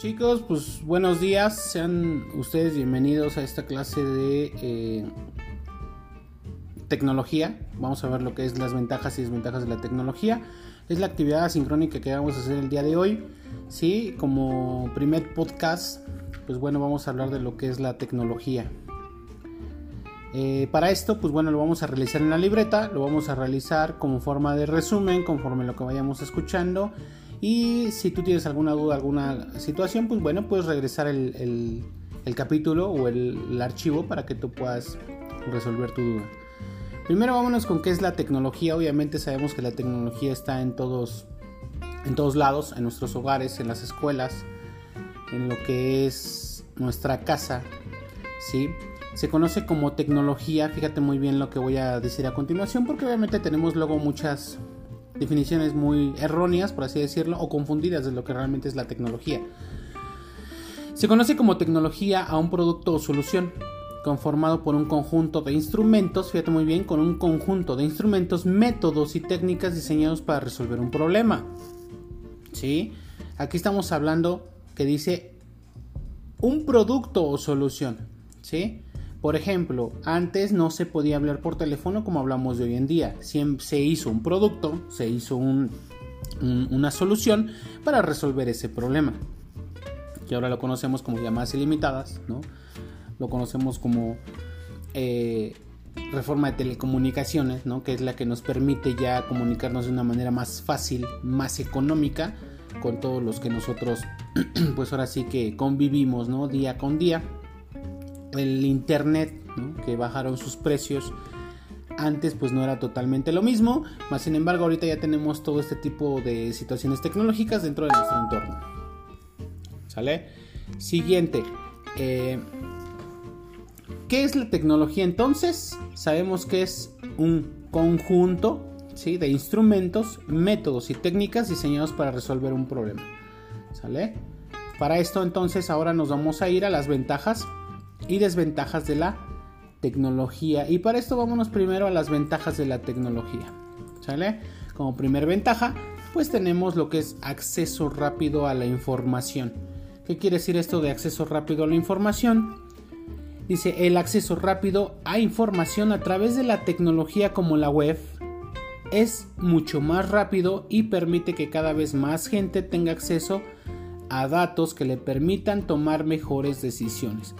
Chicos, pues buenos días, sean ustedes bienvenidos a esta clase de eh, tecnología. Vamos a ver lo que es las ventajas y desventajas de la tecnología. Es la actividad asincrónica que vamos a hacer el día de hoy. Sí, como primer podcast, pues bueno, vamos a hablar de lo que es la tecnología. Eh, para esto, pues bueno, lo vamos a realizar en la libreta, lo vamos a realizar como forma de resumen, conforme lo que vayamos escuchando. Y si tú tienes alguna duda, alguna situación, pues bueno, puedes regresar el, capítulo o el, el, archivo para que tú puedas resolver tu duda. Primero vámonos con qué es la tecnología. Obviamente sabemos que la tecnología está en todos, en todos lados, en nuestros hogares, en las escuelas, en lo que es nuestra casa, ¿sí? Se conoce como tecnología, fíjate muy bien lo que voy a decir a continuación, porque obviamente tenemos luego muchas definiciones muy erróneas, por así decirlo, o confundidas de lo que realmente es la tecnología. Se conoce como tecnología a un producto o solución conformado por un conjunto de instrumentos, fíjate muy bien, con un conjunto de instrumentos, métodos y técnicas diseñados para resolver un problema. ¿Sí? Aquí estamos hablando que dice un producto o solución. ¿Sí? Por ejemplo, antes no se podía hablar por teléfono como hablamos de hoy en día. Se hizo un producto, se hizo una solución para resolver ese problema. Que ahora lo conocemos como llamadas ilimitadas, ¿no? Lo conocemos como eh, reforma de telecomunicaciones, ¿no? Que es la que nos permite ya comunicarnos de una manera más fácil, más económica con todos los que nosotros, pues ahora sí que convivimos, ¿no? Día con día el internet, que bajaron sus precios. Antes pues no era totalmente lo mismo, más sin embargo ahorita ya tenemos todo este tipo de situaciones tecnológicas dentro de nuestro entorno. ¿Sale? Siguiente. Eh, ¿Qué es la tecnología entonces? Sabemos que es un conjunto ¿sí? de instrumentos, métodos y técnicas diseñados para resolver un problema. ¿Sale? Para esto entonces ahora nos vamos a ir a las ventajas y desventajas de la tecnología. Y para esto vámonos primero a las ventajas de la tecnología. ¿Sale? Como primer ventaja, pues tenemos lo que es acceso rápido a la información. ¿Qué quiere decir esto de acceso rápido a la información? Dice el acceso rápido a información a través de la tecnología como la web es mucho más rápido y permite que cada vez más gente tenga acceso a datos que le permitan tomar mejores decisiones.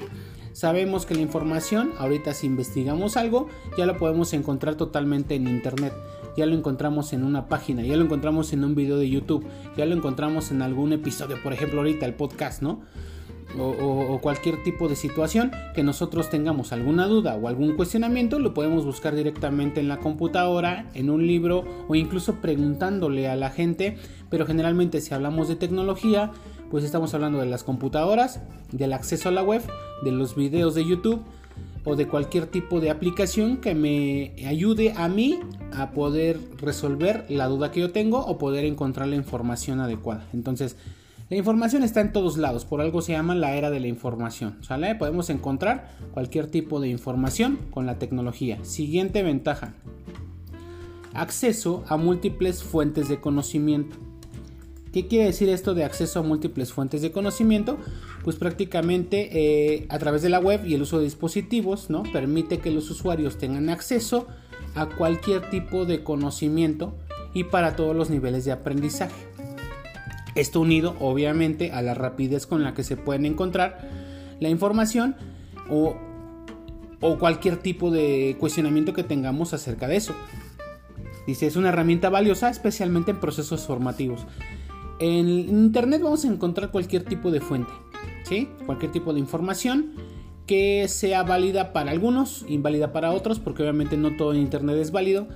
Sabemos que la información, ahorita si investigamos algo, ya lo podemos encontrar totalmente en internet. Ya lo encontramos en una página, ya lo encontramos en un video de YouTube, ya lo encontramos en algún episodio, por ejemplo ahorita el podcast, ¿no? O, cualquier tipo de situación que nosotros tengamos alguna duda o algún cuestionamiento, lo podemos buscar directamente en la computadora, en un libro o incluso preguntándole a la gente. Pero generalmente si hablamos de tecnología, pues estamos hablando de las computadoras, del acceso a la web, de los videos de YouTube o de cualquier tipo de aplicación que me ayude a mí a poder resolver la duda que yo tengo o poder encontrar la información adecuada. Entonces, la información está en todos lados, por algo se llama la era de la información, ¿sale? Podemos encontrar cualquier tipo de información con la tecnología. Siguiente ventaja. Acceso a múltiples fuentes de conocimiento. ¿Qué quiere decir esto de acceso a múltiples fuentes de conocimiento? Pues prácticamente eh, a través de la web y el uso de dispositivos, ¿no? Permite que los usuarios tengan acceso a cualquier tipo de conocimiento y para todos los niveles de aprendizaje. Esto unido obviamente a la rapidez con la que se pueden encontrar la información o, o cualquier tipo de cuestionamiento que tengamos acerca de eso. Dice, es una herramienta valiosa especialmente en procesos formativos. En Internet vamos a encontrar cualquier tipo de fuente, ¿sí? Cualquier tipo de información que sea válida para algunos, inválida para otros, porque obviamente no todo en Internet es válido.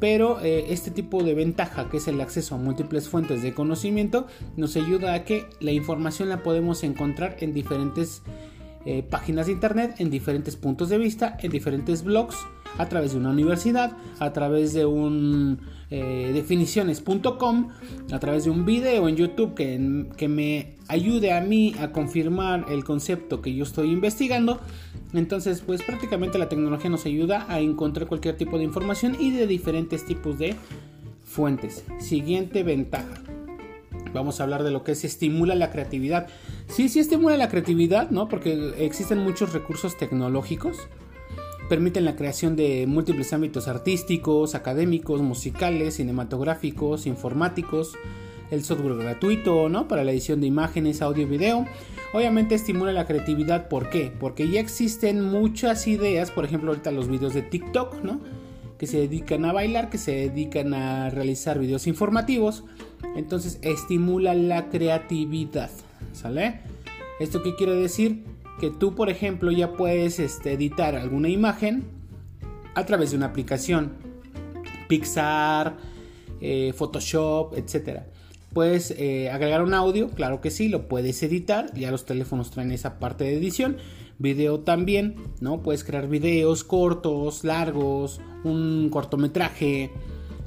Pero eh, este tipo de ventaja, que es el acceso a múltiples fuentes de conocimiento, nos ayuda a que la información la podemos encontrar en diferentes eh, páginas de internet, en diferentes puntos de vista, en diferentes blogs, a través de una universidad, a través de un eh, definiciones.com, a través de un video en YouTube que, que me ayude a mí a confirmar el concepto que yo estoy investigando. Entonces, pues prácticamente la tecnología nos ayuda a encontrar cualquier tipo de información y de diferentes tipos de fuentes. Siguiente ventaja. Vamos a hablar de lo que se estimula la creatividad. Sí, sí estimula la creatividad, ¿no? Porque existen muchos recursos tecnológicos. Permiten la creación de múltiples ámbitos artísticos, académicos, musicales, cinematográficos, informáticos. El software gratuito, ¿no? Para la edición de imágenes, audio y video. Obviamente estimula la creatividad, ¿por qué? Porque ya existen muchas ideas, por ejemplo ahorita los videos de TikTok, ¿no? Que se dedican a bailar, que se dedican a realizar videos informativos. Entonces estimula la creatividad, ¿sale? ¿Esto qué quiere decir? Que tú, por ejemplo, ya puedes este, editar alguna imagen a través de una aplicación. Pixar, eh, Photoshop, etcétera. Puedes eh, agregar un audio, claro que sí, lo puedes editar, ya los teléfonos traen esa parte de edición. Video también, ¿no? Puedes crear videos cortos, largos, un cortometraje,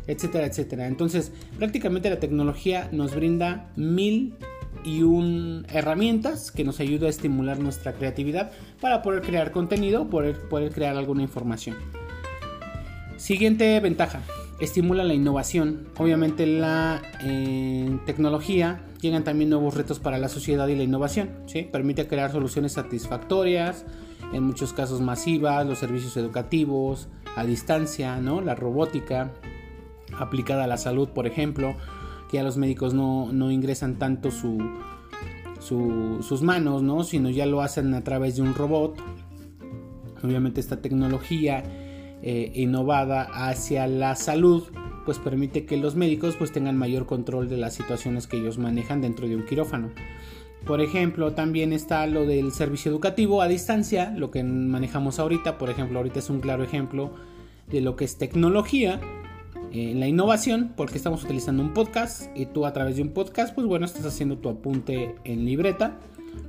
etcétera, etcétera. Entonces, prácticamente la tecnología nos brinda mil y un herramientas que nos ayuda a estimular nuestra creatividad para poder crear contenido, poder, poder crear alguna información. Siguiente ventaja, estimula la innovación. Obviamente la tecnología llegan también nuevos retos para la sociedad y la innovación. Permite crear soluciones satisfactorias, en muchos casos masivas, los servicios educativos, a distancia, ¿no? la robótica aplicada a la salud, por ejemplo, que ya los médicos no, ingresan tanto su, sus manos, ¿no? sino ya lo hacen a través de un robot. Obviamente esta tecnología eh, innovada hacia la salud, pues permite que los médicos pues tengan mayor control de las situaciones que ellos manejan dentro de un quirófano. Por ejemplo, también está lo del servicio educativo a distancia, lo que manejamos ahorita. Por ejemplo, ahorita es un claro ejemplo de lo que es tecnología en la innovación, porque estamos utilizando un podcast y tú a través de un podcast, pues bueno, estás haciendo tu apunte en libreta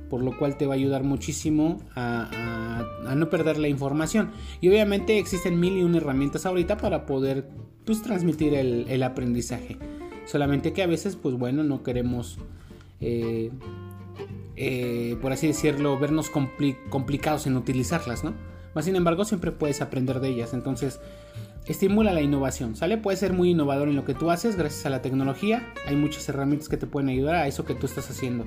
por lo cual te va a ayudar muchísimo a, no perder la información. Y obviamente existen mil y una herramientas ahorita para poder pues, transmitir el, aprendizaje. Solamente que a veces, pues bueno, no queremos, eh, eh, por así decirlo, vernos complicados en utilizarlas, ¿no? Más sin embargo, siempre puedes aprender de ellas. Entonces, estimula la innovación, ¿sale? Puedes ser muy innovador en lo que tú haces gracias a la tecnología. Hay muchas herramientas que te pueden ayudar a eso que tú estás haciendo.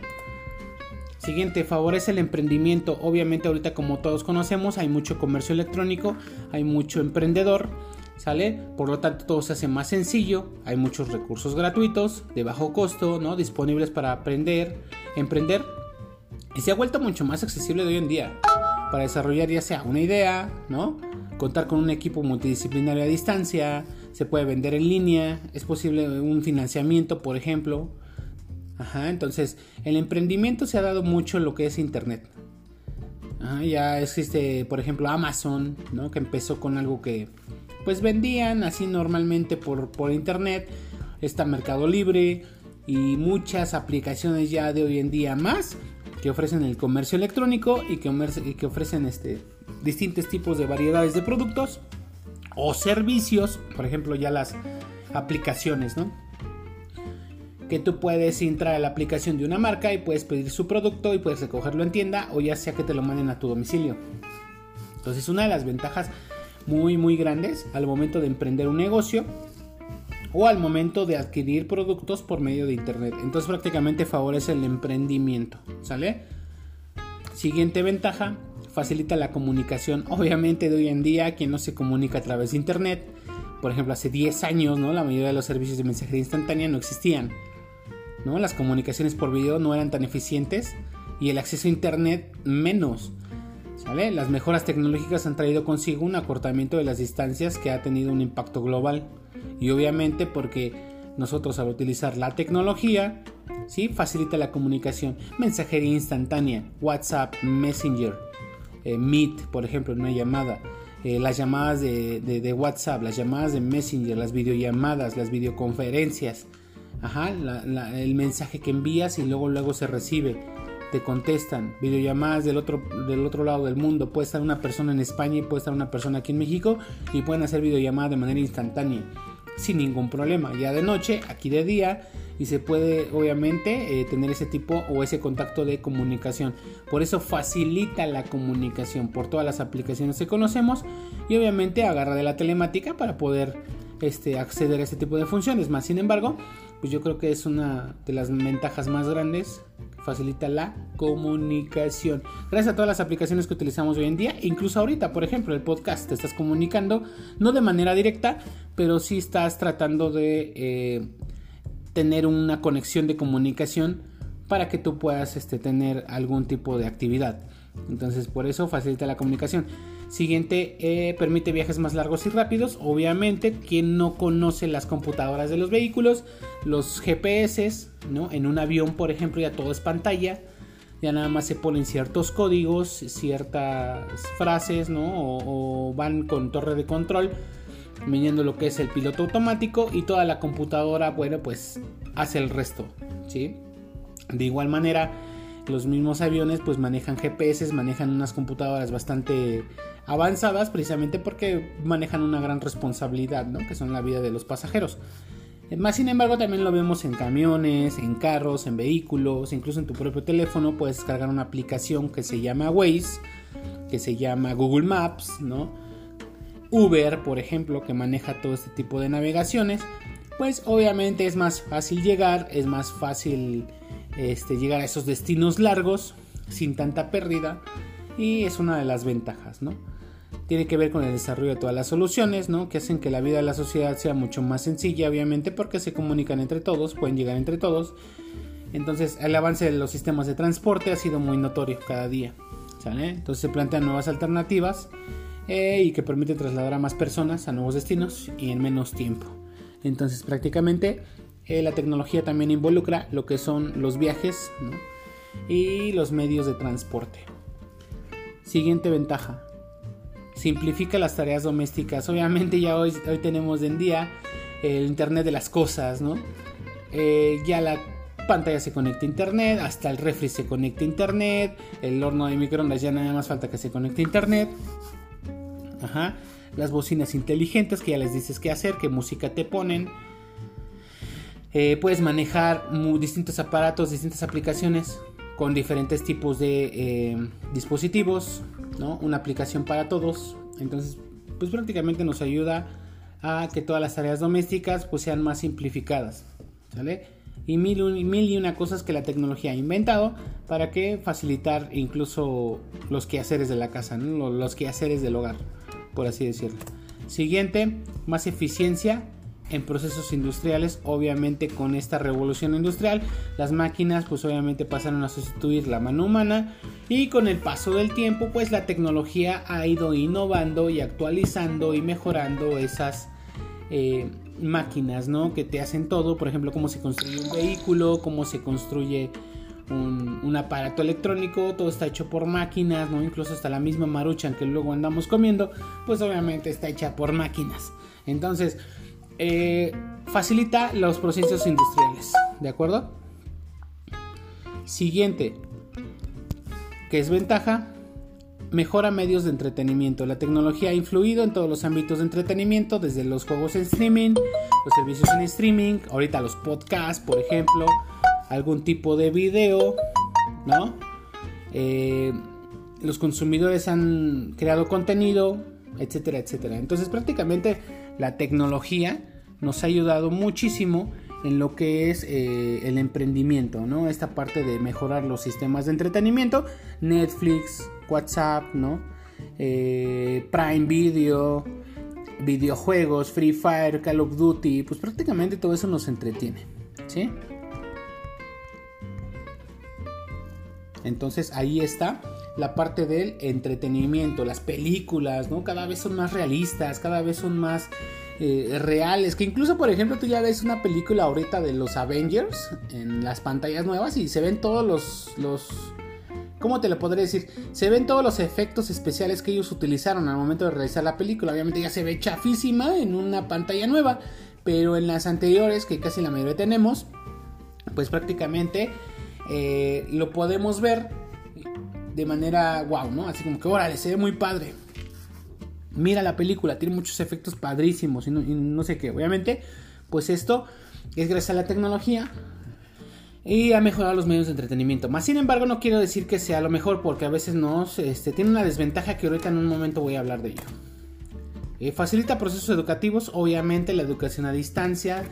Siguiente, favorece el emprendimiento. Obviamente ahorita como todos conocemos hay mucho comercio electrónico, hay mucho emprendedor, ¿sale? Por lo tanto todo se hace más sencillo, hay muchos recursos gratuitos, de bajo costo, ¿no? Disponibles para aprender, emprender. Y se ha vuelto mucho más accesible de hoy en día para desarrollar ya sea una idea, ¿no? Contar con un equipo multidisciplinario a distancia, se puede vender en línea, es posible un financiamiento, por ejemplo, Ajá, entonces el emprendimiento se ha dado mucho en lo que es Internet. ya existe, por ejemplo, Amazon, ¿no? Que empezó con algo que pues vendían así normalmente por, por Internet. Está Mercado Libre y muchas aplicaciones ya de hoy en día más que ofrecen el comercio electrónico y que, y que ofrecen este, distintos tipos de variedades de productos o servicios, por ejemplo ya las aplicaciones, ¿no? que tú puedes entrar a la aplicación de una marca y puedes pedir su producto y puedes recogerlo en tienda o ya sea que te lo manden a tu domicilio. Entonces una de las ventajas muy muy grandes al momento de emprender un negocio o al momento de adquirir productos por medio de internet. Entonces prácticamente favorece el emprendimiento, ¿sale? Siguiente ventaja, facilita la comunicación. Obviamente de hoy en día quien no se comunica a través de internet, por ejemplo hace 10 años, ¿no? La mayoría de los servicios de mensajería instantánea no existían. Las comunicaciones por video no eran tan eficientes y el acceso a internet menos. Las mejoras tecnológicas han traído consigo un acortamiento de las distancias que ha tenido un impacto global. Y obviamente porque nosotros al utilizar la tecnología, ¿sí? facilita la comunicación, mensajería instantánea, WhatsApp, Messenger, eh, Meet, por ejemplo, una llamada, eh, las llamadas de, WhatsApp, las llamadas de Messenger, las videollamadas, las videoconferencias, el mensaje que envías y luego luego se recibe. Te contestan, videollamadas del otro, del otro lado del mundo. Puede estar una persona en España y puede estar una persona aquí en México y pueden hacer videollamadas de manera instantánea, sin ningún problema. Ya de noche, aquí de día, y se puede obviamente eh, tener ese tipo o ese contacto de comunicación. Por eso facilita la comunicación por todas las aplicaciones que conocemos y obviamente agarra de la telemática para poder este, acceder a este tipo de funciones. Más sin embargo, pues yo creo que es una de las ventajas más grandes. Facilita la comunicación. Gracias a todas las aplicaciones que utilizamos hoy en día, incluso ahorita, por ejemplo, el podcast, te estás comunicando, no de manera directa, pero sí estás tratando de eh, tener una conexión de comunicación para que tú puedas este, tener algún tipo de actividad. Entonces, por eso facilita la comunicación. Siguiente, eh, permite viajes más largos y rápidos. Obviamente, quien no conoce las computadoras de los vehículos, los GPS, ¿no? En un avión, por ejemplo, ya todo es pantalla. Ya nada más se ponen ciertos códigos, ciertas frases, ¿no? O, van con torre de control, viniendo lo que es el piloto automático y toda la computadora, bueno, pues hace el resto, ¿sí? De igual manera, los mismos aviones pues manejan GPS, manejan unas computadoras bastante avanzadas precisamente porque manejan una gran responsabilidad, ¿no? Que son la vida de los pasajeros. Más sin embargo también lo vemos en camiones, en carros, en vehículos, incluso en tu propio teléfono puedes descargar una aplicación que se llama Waze, que se llama Google Maps, ¿no? Uber, por ejemplo, que maneja todo este tipo de navegaciones, pues obviamente es más fácil llegar, es más fácil este, llegar a esos destinos largos sin tanta pérdida y es una de las ventajas, ¿no? Tiene que ver con el desarrollo de todas las soluciones, ¿no? Que hacen que la vida de la sociedad sea mucho más sencilla, obviamente, porque se comunican entre todos, pueden llegar entre todos. Entonces, el avance de los sistemas de transporte ha sido muy notorio cada día. Entonces se plantean nuevas alternativas eh, y que permiten trasladar a más personas a nuevos destinos y en menos tiempo. Entonces, prácticamente eh, la tecnología también involucra lo que son los viajes y los medios de transporte. Siguiente ventaja. Simplifica las tareas domésticas. Obviamente ya hoy, hoy tenemos en día el Internet de las cosas, ¿no? Eh, ya la pantalla se conecta a Internet, hasta el refri se conecta a Internet, el horno de microondas ya nada más falta que se conecte a Internet. Ajá. Las bocinas inteligentes que ya les dices qué hacer, qué música te ponen eh, puedes manejar distintos aparatos, distintas aplicaciones con diferentes tipos de eh, dispositivos, ¿no? Una aplicación para todos. Entonces, pues prácticamente nos ayuda a que todas las tareas domésticas pues sean más simplificadas, ¿sale? Y mil, mil y una cosas que la tecnología ha inventado para que facilitar incluso los quehaceres de la casa, los quehaceres del hogar, por así decirlo. Siguiente, más eficiencia en procesos industriales, obviamente con esta revolución industrial, las máquinas pues obviamente pasaron a sustituir la mano humana y con el paso del tiempo pues la tecnología ha ido innovando y actualizando y mejorando esas eh, máquinas, ¿no? Que te hacen todo, por ejemplo, cómo se construye un vehículo, cómo se construye un, aparato electrónico, todo está hecho por máquinas, ¿no? Incluso hasta la misma maruchan que luego andamos comiendo, pues obviamente está hecha por máquinas. Entonces, eh, facilita los procesos industriales, ¿de acuerdo? Siguiente, que es ventaja, mejora medios de entretenimiento. La tecnología ha influido en todos los ámbitos de entretenimiento, desde los juegos en streaming, los servicios en streaming, ahorita los podcasts, por ejemplo, algún tipo de video, ¿no? Eh, los consumidores han creado contenido, etcétera, etcétera. Entonces prácticamente la tecnología nos ha ayudado muchísimo en lo que es eh, el emprendimiento, ¿no? Esta parte de mejorar los sistemas de entretenimiento, Netflix, WhatsApp, ¿no? Eh, Prime Video, videojuegos, Free Fire, Call of Duty, pues prácticamente todo eso nos entretiene, ¿sí? Entonces ahí está la parte del entretenimiento, las películas, ¿no? Cada vez son más realistas, cada vez son más eh, reales. Que incluso, por ejemplo, tú ya ves una película ahorita de los Avengers en las pantallas nuevas y se ven todos los. los ¿Cómo te lo podré decir? Se ven todos los efectos especiales que ellos utilizaron al momento de realizar la película. Obviamente ya se ve chafísima en una pantalla nueva. Pero en las anteriores, que casi la mayoría tenemos, pues prácticamente eh, lo podemos ver de manera wow, ¿no? Así como que, órale, se ve muy padre. Mira la película, tiene muchos efectos padrísimos y no, sé qué. Obviamente, pues esto es gracias a la tecnología y ha mejorado los medios de entretenimiento. Más sin embargo, no quiero decir que sea lo mejor porque a veces no, este, tiene una desventaja que ahorita en un momento voy a hablar de ello. Eh, facilita procesos educativos, obviamente la educación a distancia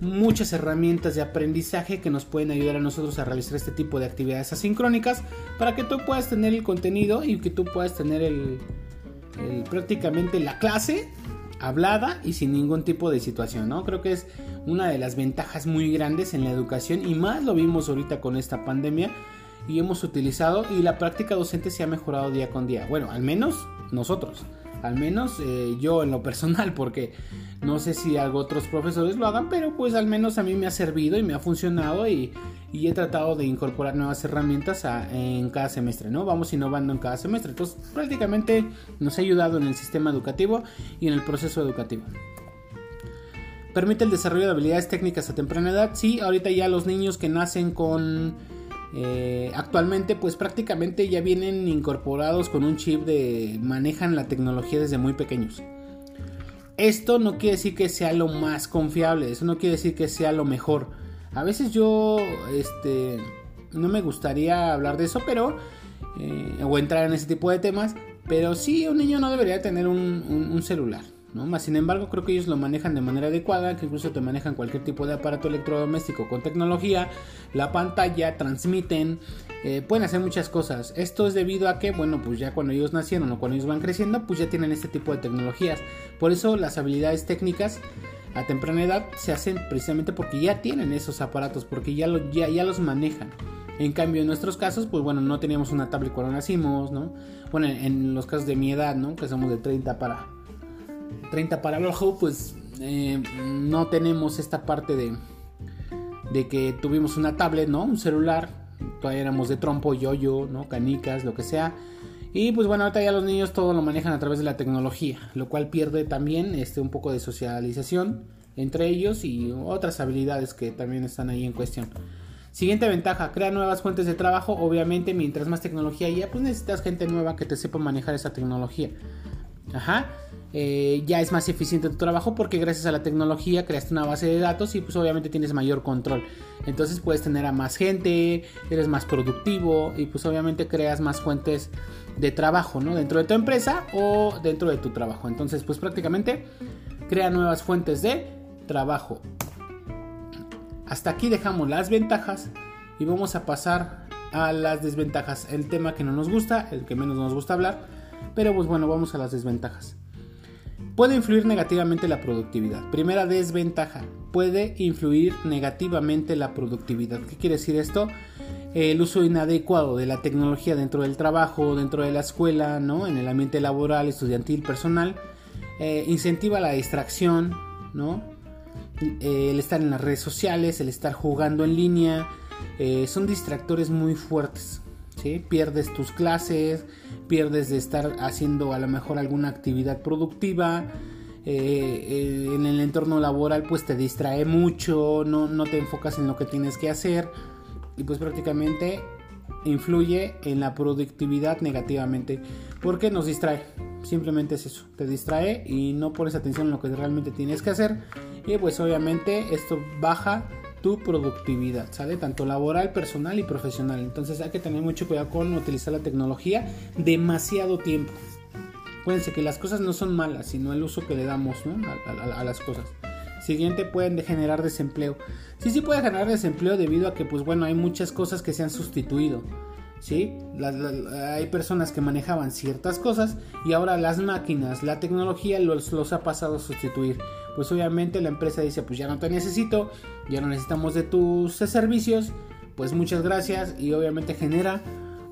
muchas herramientas de aprendizaje que nos pueden ayudar a nosotros a realizar este tipo de actividades asincrónicas para que tú puedas tener el contenido y que tú puedas tener el, prácticamente la clase hablada y sin ningún tipo de situación, ¿no? Creo que es una de las ventajas muy grandes en la educación y más lo vimos ahorita con esta pandemia y hemos utilizado y la práctica docente se ha mejorado día con día. Bueno, al menos nosotros. Al menos eh, yo en lo personal, porque no sé si algo otros profesores lo hagan, pero pues al menos a mí me ha servido y me ha funcionado y, he tratado de incorporar nuevas herramientas en cada semestre, ¿no? Vamos innovando en cada semestre. Entonces prácticamente nos ha ayudado en el sistema educativo y en el proceso educativo. Permite el desarrollo de habilidades técnicas a temprana edad. Sí, ahorita ya los niños que nacen con eh, actualmente pues prácticamente ya vienen incorporados con un chip de manejan la tecnología desde muy pequeños. Esto no quiere decir que sea lo más confiable, eso no quiere decir que sea lo mejor. A veces yo este no me gustaría hablar de eso, pero eh, o entrar en ese tipo de temas, pero sí un niño no debería tener un celular. Más sin embargo, creo que ellos lo manejan de manera adecuada, que incluso te manejan cualquier tipo de aparato electrodoméstico con tecnología, la pantalla, transmiten, eh, pueden hacer muchas cosas. Esto es debido a que, bueno, pues ya cuando ellos nacieron o cuando ellos van creciendo, pues ya tienen este tipo de tecnologías. Por eso las habilidades técnicas a temprana edad se hacen precisamente porque ya tienen esos aparatos, porque ya, ya, ya los manejan. En cambio, en nuestros casos, pues bueno, no teníamos una tablet cuando nacimos, ¿no? Bueno, en los casos de mi edad, ¿no? Que somos de 30 para 30 para abajo, pues eh, no tenemos esta parte de, de que tuvimos una tablet, ¿no? Un celular, todavía éramos de trompo, yoyo, ¿no? Canicas, lo que sea. Y pues bueno, ahorita ya los niños todo lo manejan a través de la tecnología, lo cual pierde también este, un poco de socialización entre ellos y otras habilidades que también están ahí en cuestión. Siguiente ventaja, crea nuevas fuentes de trabajo. Obviamente, mientras más tecnología haya, pues necesitas gente nueva que te sepa manejar esa tecnología. Ajá. Eh, ya es más eficiente tu trabajo porque gracias a la tecnología creaste una base de datos y pues obviamente tienes mayor control. Entonces puedes tener a más gente, eres más productivo y pues obviamente creas más fuentes de trabajo, ¿no? Dentro de tu empresa o dentro de tu trabajo. Entonces pues prácticamente crea nuevas fuentes de trabajo. Hasta aquí dejamos las ventajas y vamos a pasar a las desventajas. El tema que no nos gusta, el que menos nos gusta hablar. Pero pues bueno, vamos a las desventajas. Puede influir negativamente la productividad. Primera desventaja, puede influir negativamente la productividad. ¿Qué quiere decir esto? El uso inadecuado de la tecnología dentro del trabajo, dentro de la escuela, ¿no? en el ambiente laboral, estudiantil, personal, eh, incentiva la distracción, ¿no? Eh, el estar en las redes sociales, el estar jugando en línea, eh, son distractores muy fuertes. Pierdes tus clases, pierdes de estar haciendo a lo mejor alguna actividad productiva. Eh, eh, en el entorno laboral pues te distrae mucho, no, no te enfocas en lo que tienes que hacer y pues prácticamente influye en la productividad negativamente porque nos distrae. Simplemente es eso, te distrae y no pones atención en lo que realmente tienes que hacer y pues obviamente esto baja tu productividad, ¿sale? Tanto laboral, personal y profesional. Entonces hay que tener mucho cuidado con utilizar la tecnología demasiado tiempo. Acuérdense que las cosas no son malas, sino el uso que le damos a, las cosas. Siguiente, pueden generar desempleo. Sí, sí puede generar desempleo debido a que, pues bueno, hay muchas cosas que se han sustituido. ¿sí? hay personas que manejaban ciertas cosas y ahora las máquinas, la tecnología los ha pasado a sustituir. Pues obviamente la empresa dice, pues ya no te necesito, ya no necesitamos de tus servicios, pues muchas gracias y obviamente genera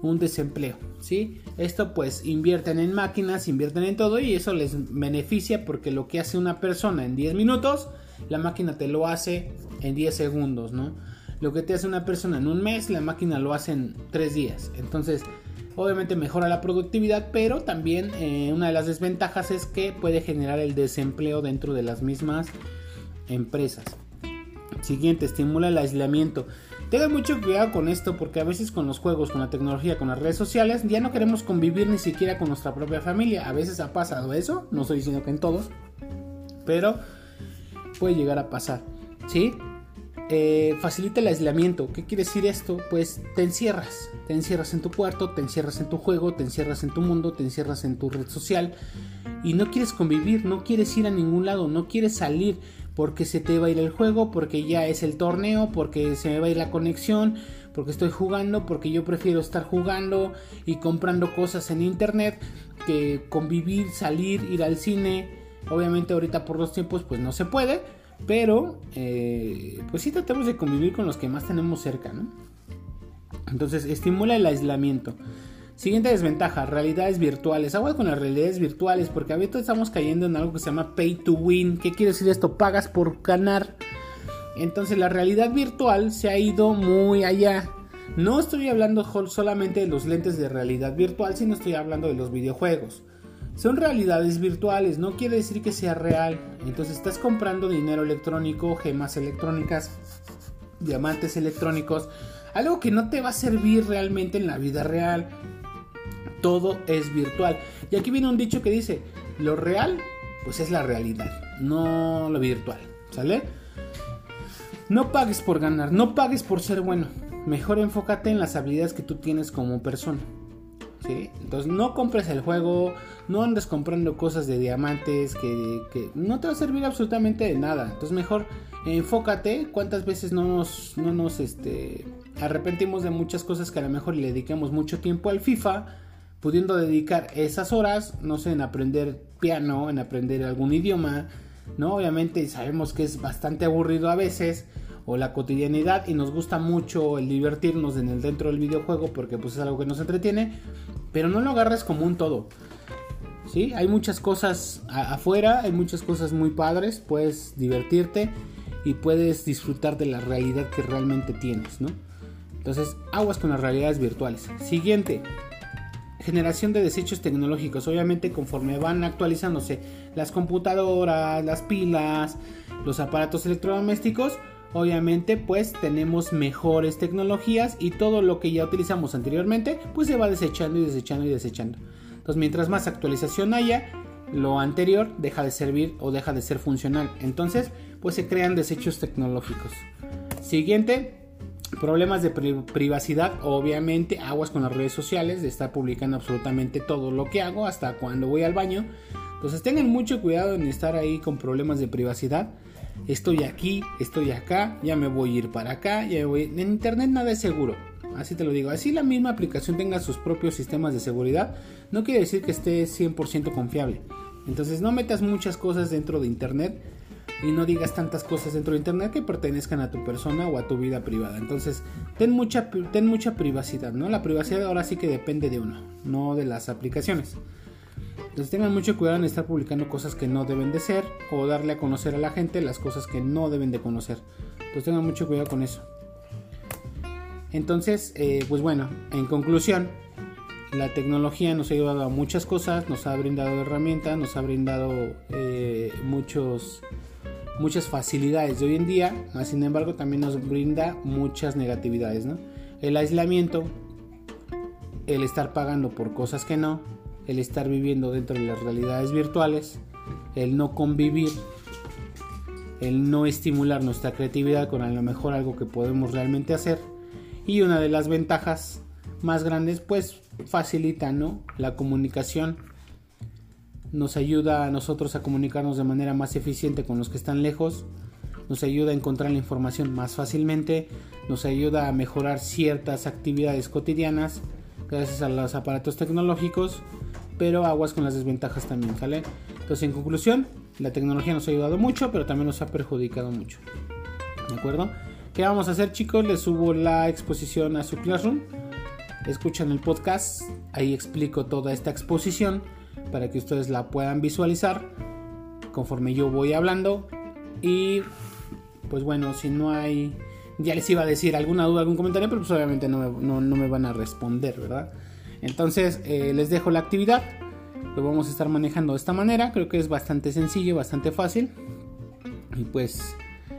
un desempleo, ¿sí? Esto pues invierten en máquinas, invierten en todo y eso les beneficia porque lo que hace una persona en 10 minutos, la máquina te lo hace en 10 segundos, ¿no? Lo que te hace una persona en un mes, la máquina lo hace en 3 días. Entonces, obviamente mejora la productividad, pero también eh, una de las desventajas es que puede generar el desempleo dentro de las mismas empresas. Siguiente, estimula el aislamiento. Tengan mucho cuidado con esto porque a veces con los juegos, con la tecnología, con las redes sociales, ya no queremos convivir ni siquiera con nuestra propia familia. A veces ha pasado eso, no estoy diciendo que en todos, pero puede llegar a pasar. ¿Sí? Eh, facilita el aislamiento. ¿Qué quiere decir esto? Pues te encierras. Te encierras en tu cuarto, te encierras en tu juego, te encierras en tu mundo, te encierras en tu red social y no quieres convivir, no quieres ir a ningún lado, no quieres salir. porque se te va a ir el juego, porque ya es el torneo, porque se me va a ir la conexión, porque estoy jugando, porque yo prefiero estar jugando y comprando cosas en internet que convivir, salir, ir al cine. Obviamente ahorita por los tiempos pues no se puede, pero eh, pues sí tratamos de convivir con los que más tenemos cerca, ¿no? Entonces estimula el aislamiento. Siguiente desventaja, realidades virtuales. Agua con las realidades virtuales, porque ahorita estamos cayendo en algo que se llama pay to win. ¿Qué quiere decir esto? Pagas por ganar. Entonces la realidad virtual se ha ido muy allá. No estoy hablando solamente de los lentes de realidad virtual, sino estoy hablando de los videojuegos. Son realidades virtuales, no quiere decir que sea real. Entonces estás comprando dinero electrónico, gemas electrónicas, diamantes electrónicos, algo que no te va a servir realmente en la vida real todo es virtual. Y aquí viene un dicho que dice, lo real, pues es la realidad, no lo virtual, ¿sale? No pagues por ganar, no pagues por ser bueno. Mejor enfócate en las habilidades que tú tienes como persona. Entonces no compres el juego, no andes comprando cosas de diamantes que, no te va a servir absolutamente de nada. Entonces mejor enfócate. ¿Cuántas veces no nos, no este, arrepentimos de muchas cosas que a lo mejor le dedicamos mucho tiempo al FIFA? pudiendo dedicar esas horas, no sé, en aprender piano, en aprender algún idioma, ¿no? Obviamente sabemos que es bastante aburrido a veces, o la cotidianidad, y nos gusta mucho el divertirnos en el dentro del videojuego porque pues es algo que nos entretiene, pero no lo agarres como un todo. ¿Sí? Hay muchas cosas afuera, hay muchas cosas muy padres, puedes divertirte y puedes disfrutar de la realidad que realmente tienes, ¿no? Entonces, aguas con las realidades virtuales. Siguiente, generación de desechos tecnológicos. Obviamente conforme van actualizándose las computadoras, las pilas, los aparatos electrodomésticos, obviamente pues tenemos mejores tecnologías y todo lo que ya utilizamos anteriormente pues se va desechando y desechando y desechando. Entonces mientras más actualización haya, lo anterior deja de servir o deja de ser funcional. Entonces pues se crean desechos tecnológicos. Siguiente, Problemas de privacidad, obviamente, aguas con las redes sociales, de estar publicando absolutamente todo lo que hago, hasta cuando voy al baño. Entonces tengan mucho cuidado en estar ahí con problemas de privacidad. Estoy aquí, estoy acá, ya me voy a ir para acá, ya voy... En internet nada es seguro, así te lo digo. Así la misma aplicación tenga sus propios sistemas de seguridad, no quiere decir que esté 100% confiable. Entonces no metas muchas cosas dentro de internet y no digas tantas cosas dentro de internet que pertenezcan a tu persona o a tu vida privada. Entonces, ten mucha, ten mucha privacidad, ¿no? La privacidad ahora sí que depende de uno, no de las aplicaciones. Entonces tengan mucho cuidado en estar publicando cosas que no deben de ser o darle a conocer a la gente las cosas que no deben de conocer. Entonces tengan mucho cuidado con eso. Entonces, eh, pues bueno, en conclusión, la tecnología nos ha ayudado a muchas cosas, nos ha brindado herramientas, nos ha brindado eh, muchos muchas facilidades de hoy en día, sin embargo también nos brinda muchas negatividades, ¿no? El aislamiento, el estar pagando por cosas que no, el estar viviendo dentro de las realidades virtuales, el no convivir, el no estimular nuestra creatividad con a lo mejor algo que podemos realmente hacer. Y una de las ventajas más grandes pues facilita ¿no? la comunicación. Nos ayuda a nosotros a comunicarnos de manera más eficiente con los que están lejos, nos ayuda a encontrar la información más fácilmente, nos ayuda a mejorar ciertas actividades cotidianas gracias a los aparatos tecnológicos, pero aguas con las desventajas también, ¿sale? Entonces, en conclusión, la tecnología nos ha ayudado mucho, pero también nos ha perjudicado mucho. ¿De acuerdo? ¿Qué vamos a hacer, chicos? Les subo la exposición a su Classroom. Escuchan el podcast, ahí explico toda esta exposición para que ustedes la puedan visualizar conforme yo voy hablando. Y pues bueno, si no hay, ya les iba a decir alguna duda, algún comentario, pero pues obviamente no me, van a responder, ¿verdad? Entonces eh, les dejo la actividad. Lo vamos a estar manejando de esta manera. Creo que es bastante sencillo, bastante fácil. Y pues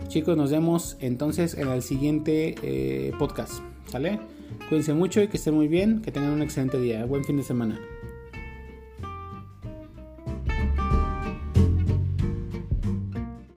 chicos, nos vemos entonces en el siguiente eh, podcast. ¿Sale? Cuídense mucho y que estén muy bien. Que tengan un excelente día. Buen fin de semana.